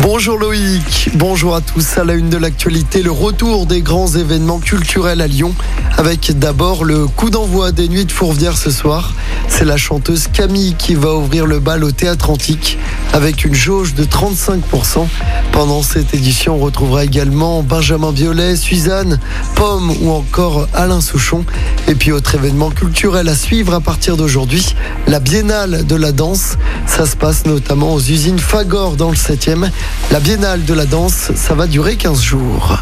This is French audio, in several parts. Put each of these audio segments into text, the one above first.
Bonjour Loïc, bonjour à tous. À la une de l'actualité, le retour des grands événements culturels à Lyon, avec d'abord le coup d'envoi des Nuits de Fourvière ce soir. C'est la chanteuse Camille qui va ouvrir le bal au Théâtre Antique avec une jauge de 35%. Pendant cette édition, on retrouvera également Benjamin Violet, Suzanne, Pomme ou encore Alain Souchon. Et puis autre événement culturel à suivre à partir d'aujourd'hui, la Biennale de la danse. Ça se passe notamment aux usines Fagor dans le 7e. La Biennale de la danse, ça va durer 15 jours.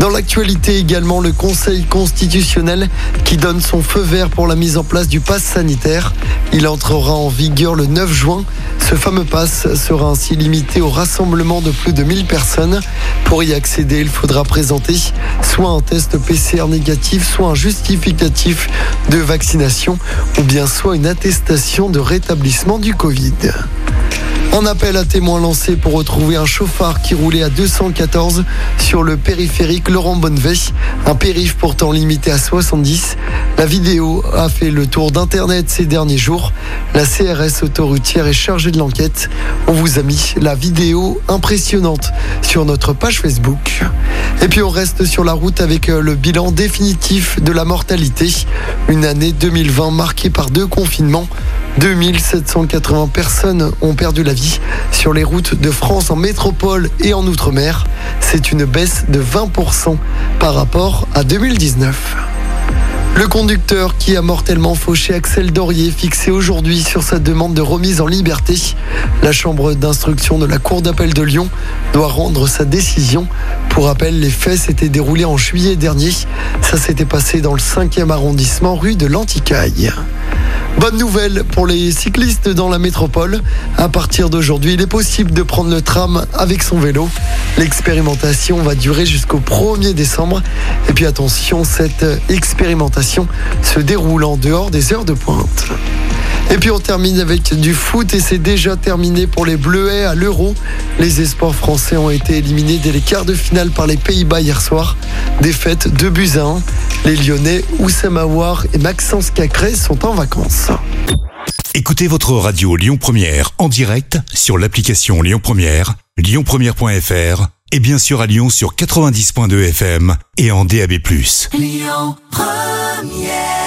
Dans l'actualité également, le Conseil constitutionnel qui donne son feu vert pour la mise en place du pass sanitaire. Il entrera en vigueur le 9 juin. Ce fameux pass sera ainsi limité au rassemblement de plus de 1000 personnes. Pour y accéder, il faudra présenter soit un test PCR négatif, soit un justificatif de vaccination, ou bien soit une attestation de rétablissement du Covid. Un appel à témoins lancé pour retrouver un chauffard qui roulait à 214 sur le périphérique Laurent Bonnevet, un périph pourtant limité à 70. La vidéo a fait le tour d'Internet ces derniers jours. La CRS autoroutière est chargée de l'enquête. On vous a mis la vidéo impressionnante sur notre page Facebook. Et puis on reste sur la route avec euh, le bilan définitif de la mortalité. Une année 2020 marquée par deux confinements. 2780 personnes ont perdu la vie sur les routes de France en métropole et en Outre-mer. C'est une baisse de 20% par rapport à 2019. Le conducteur qui a mortellement fauché Axel Dorier fixé aujourd'hui sur sa demande de remise en liberté. La chambre d'instruction de la Cour d'appel de Lyon doit rendre sa décision. Pour rappel, les faits s'étaient déroulés en juillet dernier. Ça s'était passé dans le 5e arrondissement rue de l'Anticaille. Bonne nouvelle pour les cyclistes dans la métropole. À partir d'aujourd'hui, il est possible de prendre le tram avec son vélo. L'expérimentation va durer jusqu'au 1er décembre. Et puis attention, cette expérimentation se déroule en dehors des heures de pointe. Et puis on termine avec du foot et c'est déjà terminé pour les Bleuets à l'Euro. Les espoirs français ont été éliminés dès les quarts de finale par les Pays-Bas hier soir. Défaite 2 buts à 1. Les Lyonnais, Oussem Aouar et Maxence Cacré sont en vacances. Écoutez votre radio Lyon Première en direct sur l'application Lyon Première, lyonpremière.fr et bien sûr à Lyon sur 90.2 FM et en DAB+. Lyon Première